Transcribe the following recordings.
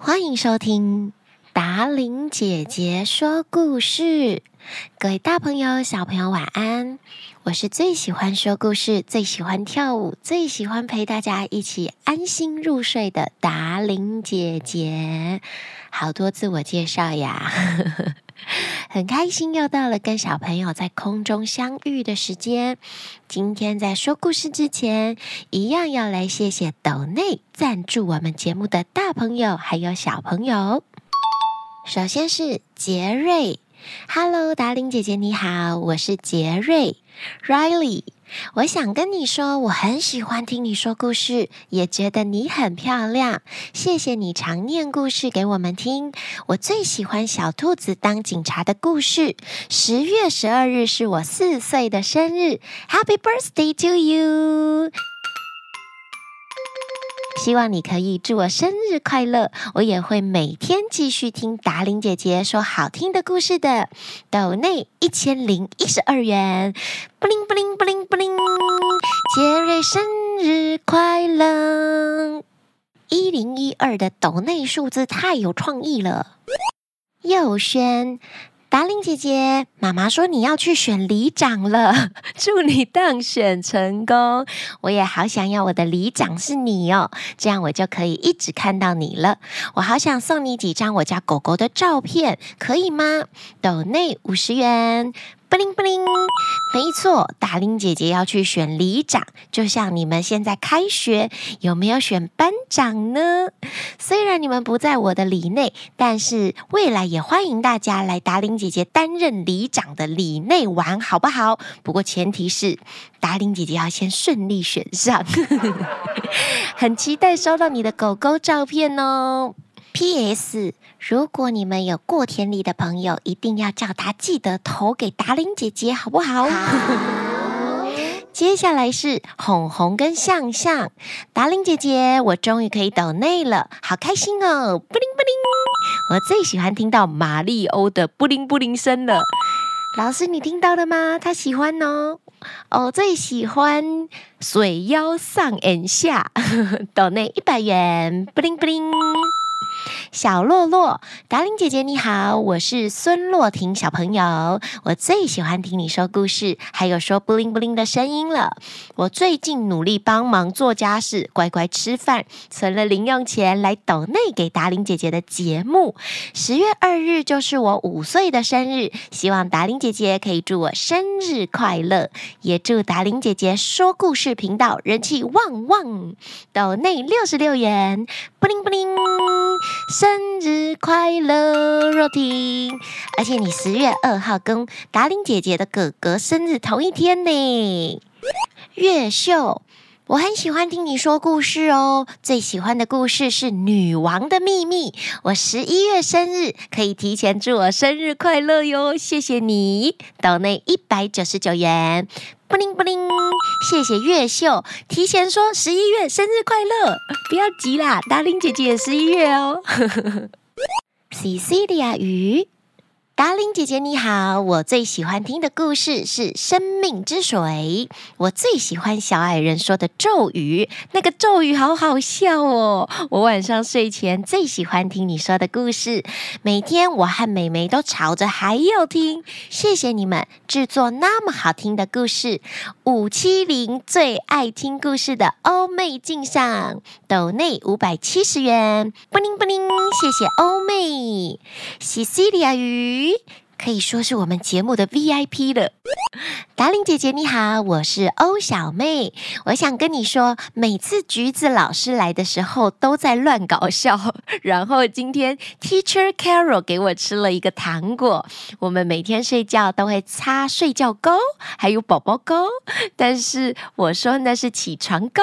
欢迎收听达玲姐姐说故事，各位大朋友、小朋友晚安。我是最喜欢说故事、最喜欢跳舞、最喜欢陪大家一起安心入睡的达玲姐姐。好多自我介绍呀，很开心又到了跟小朋友在空中相遇的时间。今天在说故事之前，一样要来谢谢抖内赞助我们节目的大朋友还有小朋友。首先是杰瑞，Hello，达玲姐姐你好，我是杰瑞，Riley。我想跟你说，我很喜欢听你说故事，也觉得你很漂亮。谢谢你常念故事给我们听。我最喜欢小兔子当警察的故事。十月十二日是我四岁的生日，Happy birthday to you！希望你可以祝我生日快乐，我也会每天继续听达伶姐姐说好听的故事的。抖内一千零一十二元，布灵布灵布灵布灵，杰瑞生日快乐！一零一二的抖内数字太有创意了，佑轩。达令姐姐，妈妈说你要去选里长了，祝你当选成功！我也好想要我的里长是你哦，这样我就可以一直看到你了。我好想送你几张我家狗狗的照片，可以吗？斗内五十元。布灵布灵，没错，达伶姐姐要去选里长，就像你们现在开学，有没有选班长呢？虽然你们不在我的里内，但是未来也欢迎大家来达伶姐姐担任里长的里内玩，好不好？不过前提是达伶姐姐要先顺利选上，很期待收到你的狗狗照片哦。P.S. 如果你们有过田里的朋友，一定要叫他记得投给达玲姐姐，好不好？好。接下来是红红跟向向，达玲姐姐，我终于可以抖内了，好开心哦！布灵布灵，我最喜欢听到马里欧的布灵布灵声了。老师，你听到了吗？他喜欢哦。我最喜欢水妖上眼下，抖内一百元，布灵布灵。小洛洛，达伶姐姐你好，我是孙洛婷小朋友。我最喜欢听你说故事，还有说布灵布灵的声音了。我最近努力帮忙做家事，乖乖吃饭，存了零用钱来抖内给达伶姐姐的节目。十月二日就是我五岁的生日，希望达伶姐姐可以祝我生日快乐，也祝达伶姐姐说故事频道人气旺旺。抖内六十六元，布灵布灵。生日快乐，若婷！而且你十月二号跟达伶姐姐的哥哥生日同一天呢。月秀，我很喜欢听你说故事哦，最喜欢的故事是《女王的秘密》。我十一月生日，可以提前祝我生日快乐哟，谢谢你。岛内一百九十九元。布灵布灵，谢谢月秀提前说十一月生日快乐，不要急啦，达令姐姐也十一月哦。Cecilia 鱼。达令姐姐你好，我最喜欢听的故事是《生命之水》。我最喜欢小矮人说的咒语，那个咒语好好笑哦。我晚上睡前最喜欢听你说的故事，每天我和妹妹都吵着还要听。谢谢你们制作那么好听的故事。五七零最爱听故事的欧妹敬上，抖内五百七十元，布灵布灵，谢谢欧妹，西西里亚鱼。可以说是我们节目的 VIP 了。达令姐姐你好，我是欧小妹。我想跟你说，每次橘子老师来的时候都在乱搞笑。然后今天 Teacher Carol 给我吃了一个糖果。我们每天睡觉都会擦睡觉膏，还有宝宝膏，但是我说那是起床膏。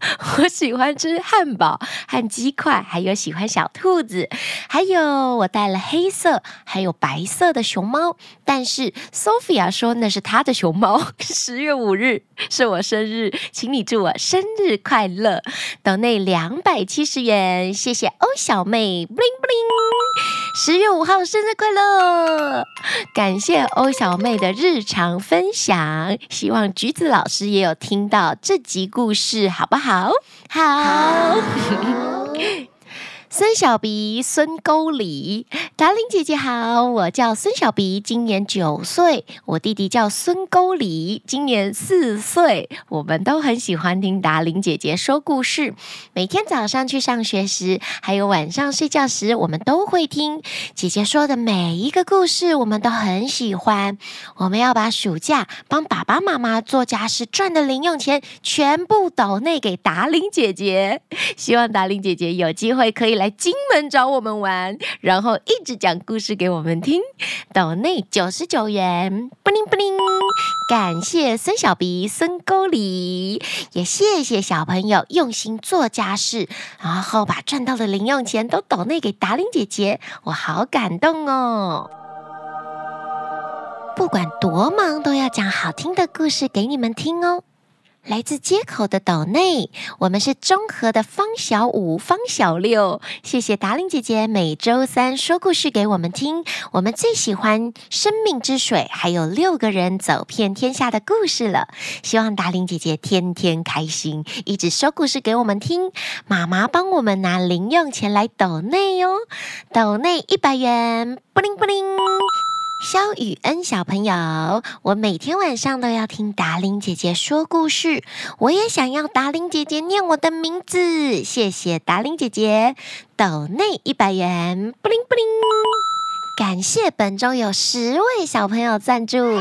我喜欢吃汉堡和鸡块，还有喜欢小兔子，还有我带了黑色还有白色的熊猫，但是 Sophia 说那是她的熊猫。十月五日是我生日，请你祝我生日快乐。抖内两百七十元，谢谢欧小妹，布灵布灵。十月五号生日快乐！感谢欧小妹的日常分享，希望橘子老师也有听到这集故事，好不好？好。好 孙小鼻，孙沟里，达伶姐姐好，我叫孙小鼻，今年九岁，我弟弟叫孙沟里，今年四岁。我们都很喜欢听达伶姐姐说故事，每天早上去上学时，还有晚上睡觉时，我们都会听姐姐说的每一个故事，我们都很喜欢。我们要把暑假帮爸爸妈妈做家事赚的零用钱，全部抖内给达伶姐姐。希望达伶姐姐有机会可以。来金门找我们玩，然后一直讲故事给我们听。岛内九十九元，布灵布灵。感谢孙小鼻、孙沟里，也谢谢小朋友用心做家事，然后把赚到的零用钱都岛内给达伶姐姐，我好感动哦。不管多忙，都要讲好听的故事给你们听哦。来自街口的抖内，我们是中和的方小五、方小六。谢谢达伶姐姐每周三说故事给我们听。我们最喜欢《生命之水》，还有六个人走遍天下的故事了。希望达伶姐姐天天开心，一直说故事给我们听。妈妈帮我们拿零用钱来抖内哟，抖内一百元，布灵布灵。肖雨恩小朋友，我每天晚上都要听达伶姐姐说故事。我也想要达伶姐姐念我的名字，谢谢达伶姐姐。抖内一百元，布灵布灵。感谢本周有十位小朋友赞助。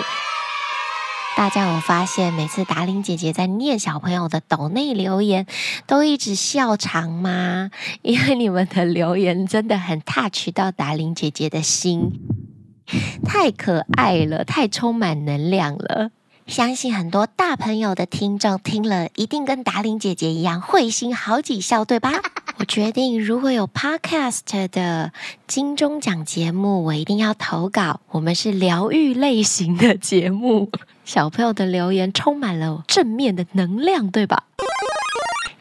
大家有发现，每次达伶姐姐在念小朋友的抖内留言，都一直笑场吗？因为你们的留言真的很 touch 到达伶姐姐的心。太可爱了，太充满能量了！相信很多大朋友的听众听了，一定跟达玲姐姐一样会心好几笑，对吧？我决定，如果有 Podcast 的金钟奖节目，我一定要投稿。我们是疗愈类型的节目，小朋友的留言充满了正面的能量，对吧？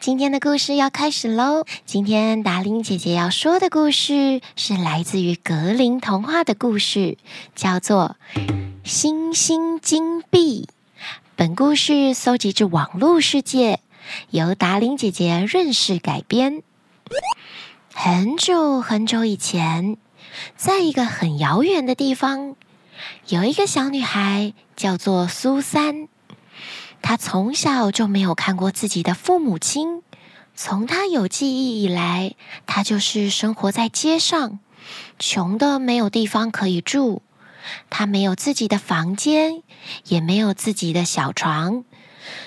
今天的故事要开始喽！今天达伶姐姐要说的故事是来自于格林童话的故事，叫做《星星金币》。本故事搜集自网络世界，由达伶姐姐润饰改编。很久很久以前，在一个很遥远的地方，有一个小女孩叫做苏珊。他从小就没有看过自己的父母亲，从他有记忆以来，他就是生活在街上，穷的没有地方可以住。他没有自己的房间，也没有自己的小床，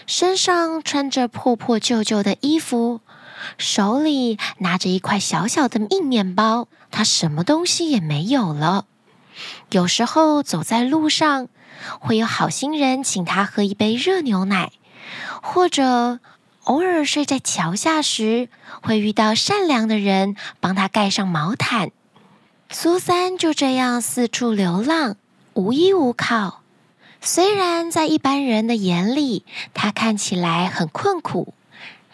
身上穿着破破旧旧的衣服，手里拿着一块小小的硬面包，他什么东西也没有了。有时候走在路上，会有好心人请他喝一杯热牛奶，或者偶尔睡在桥下时，会遇到善良的人帮他盖上毛毯。苏三就这样四处流浪，无依无靠。虽然在一般人的眼里，他看起来很困苦，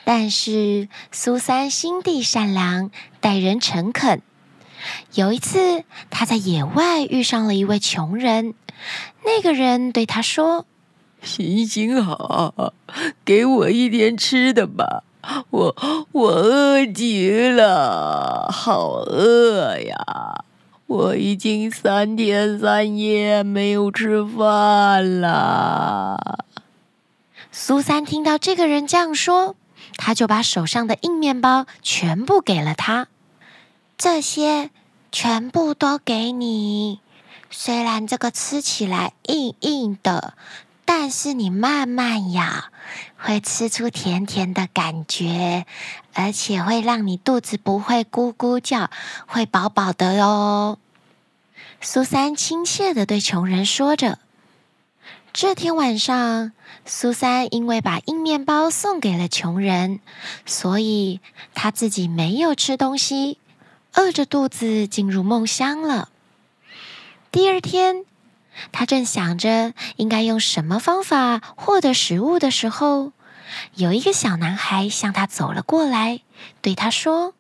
但是苏三心地善良，待人诚恳。有一次，他在野外遇上了一位穷人。那个人对他说：“行行好，给我一点吃的吧，我我饿极了，好饿呀！我已经三天三夜没有吃饭了。”苏珊听到这个人这样说，他就把手上的硬面包全部给了他，这些全部都给你。虽然这个吃起来硬硬的，但是你慢慢咬，会吃出甜甜的感觉，而且会让你肚子不会咕咕叫，会饱饱的哟。苏珊亲切地对穷人说着。这天晚上，苏珊因为把硬面包送给了穷人，所以她自己没有吃东西，饿着肚子进入梦乡了。第二天，他正想着应该用什么方法获得食物的时候，有一个小男孩向他走了过来，对他说：“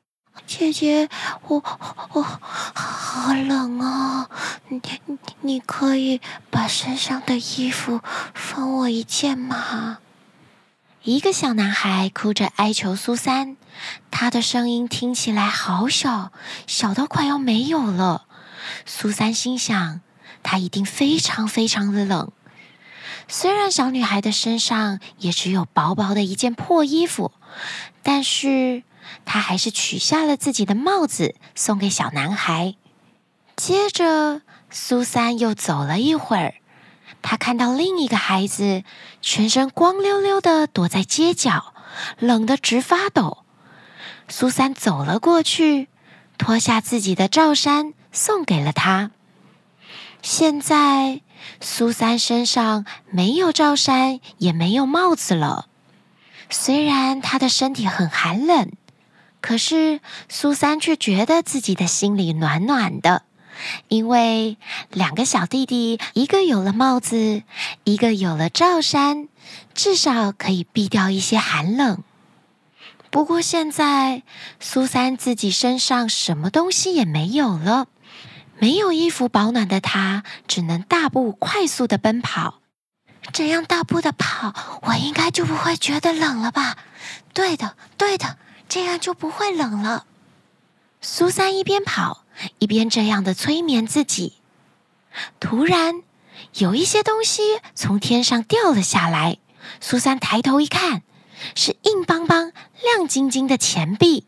姐姐，我我好冷哦，你你可以把身上的衣服分我一件吗？”一个小男孩哭着哀求苏珊，他的声音听起来好小，小到快要没有了。苏珊心想，他一定非常非常的冷。虽然小女孩的身上也只有薄薄的一件破衣服，但是她还是取下了自己的帽子送给小男孩。接着，苏珊又走了一会儿。他看到另一个孩子全身光溜溜的躲在街角，冷得直发抖。苏珊走了过去，脱下自己的罩衫送给了他。现在，苏珊身上没有罩衫，也没有帽子了。虽然她的身体很寒冷，可是苏珊却觉得自己的心里暖暖的。因为两个小弟弟，一个有了帽子，一个有了罩衫，至少可以避掉一些寒冷。不过现在，苏珊自己身上什么东西也没有了，没有衣服保暖的她，只能大步快速地奔跑。这样大步的跑，我应该就不会觉得冷了吧？对的，对的，这样就不会冷了。苏珊一边跑。一边这样的催眠自己，突然有一些东西从天上掉了下来。苏珊抬头一看，是硬邦邦、亮晶晶的钱币。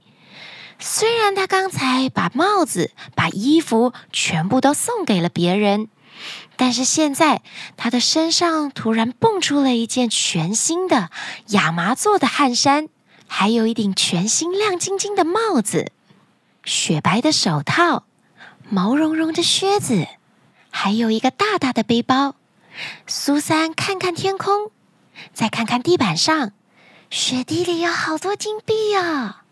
虽然她刚才把帽子、把衣服全部都送给了别人，但是现在她的身上突然蹦出了一件全新的亚麻做的汗衫，还有一顶全新亮晶晶的帽子。雪白的手套，毛茸茸的靴子，还有一个大大的背包。苏珊看看天空，再看看地板上，雪地里有好多金币啊！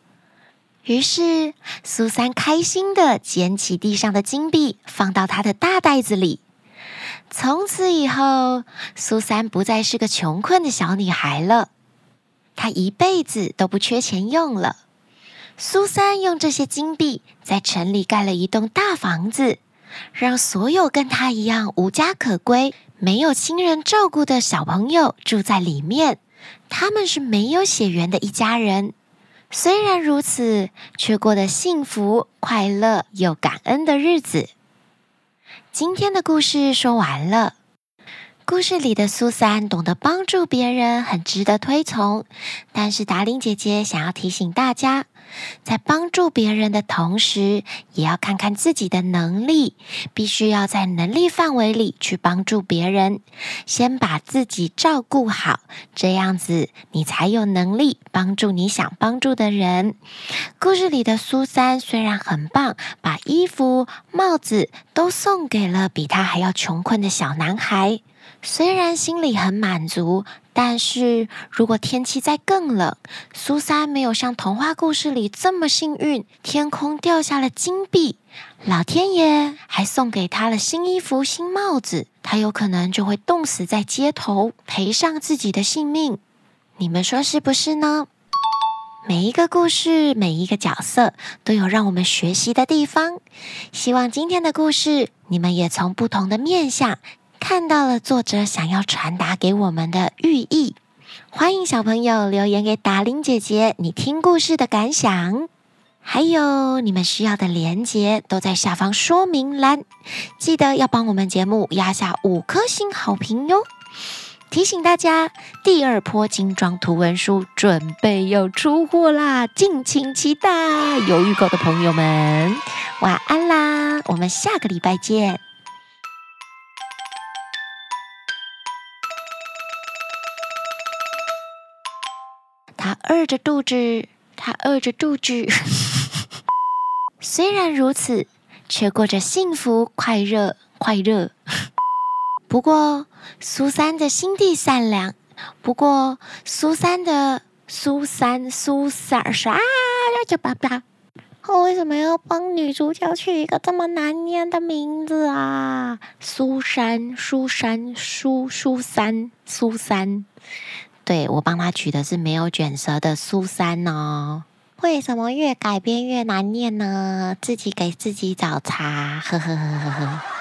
于是苏珊开心地捡起地上的金币，放到她的大袋子里。从此以后，苏珊不再是个穷困的小女孩了，她一辈子都不缺钱用了。苏珊用这些金币在城里盖了一栋大房子，让所有跟她一样无家可归、没有亲人照顾的小朋友住在里面。他们是没有血缘的一家人，虽然如此，却过得幸福、快乐又感恩的日子。今天的故事说完了。故事里的苏珊懂得帮助别人，很值得推崇。但是达令姐姐想要提醒大家，在帮助别人的同时，也要看看自己的能力，必须要在能力范围里去帮助别人。先把自己照顾好，这样子你才有能力帮助你想帮助的人。故事里的苏珊虽然很棒，把衣服、帽子都送给了比她还要穷困的小男孩。虽然心里很满足，但是如果天气再更冷，苏珊没有像童话故事里这么幸运，天空掉下了金币，老天爷还送给她了新衣服、新帽子，她有可能就会冻死在街头，赔上自己的性命。你们说是不是呢？每一个故事，每一个角色都有让我们学习的地方。希望今天的故事，你们也从不同的面向。看到了作者想要传达给我们的寓意，欢迎小朋友留言给达伶姐姐你听故事的感想，还有你们需要的连结都在下方说明栏，记得要帮我们节目压下五颗星好评哟。提醒大家，第二波精装图文书准备要出货啦，敬请期待。有预购的朋友们，晚安啦，我们下个礼拜见。饿着肚子，他饿着肚子。虽然如此，却过着幸福、快乐、快乐。不过，苏珊的心地善良。不过，苏珊的苏珊苏珊啥呀？叫爸爸。我为什么要帮女主角取一个这么难念的名字啊？苏珊，苏珊，苏苏珊，苏珊。对，我帮他取的是没有卷舌的苏珊哦。为什么越改编越难念呢？自己给自己找茬，呵呵呵呵呵。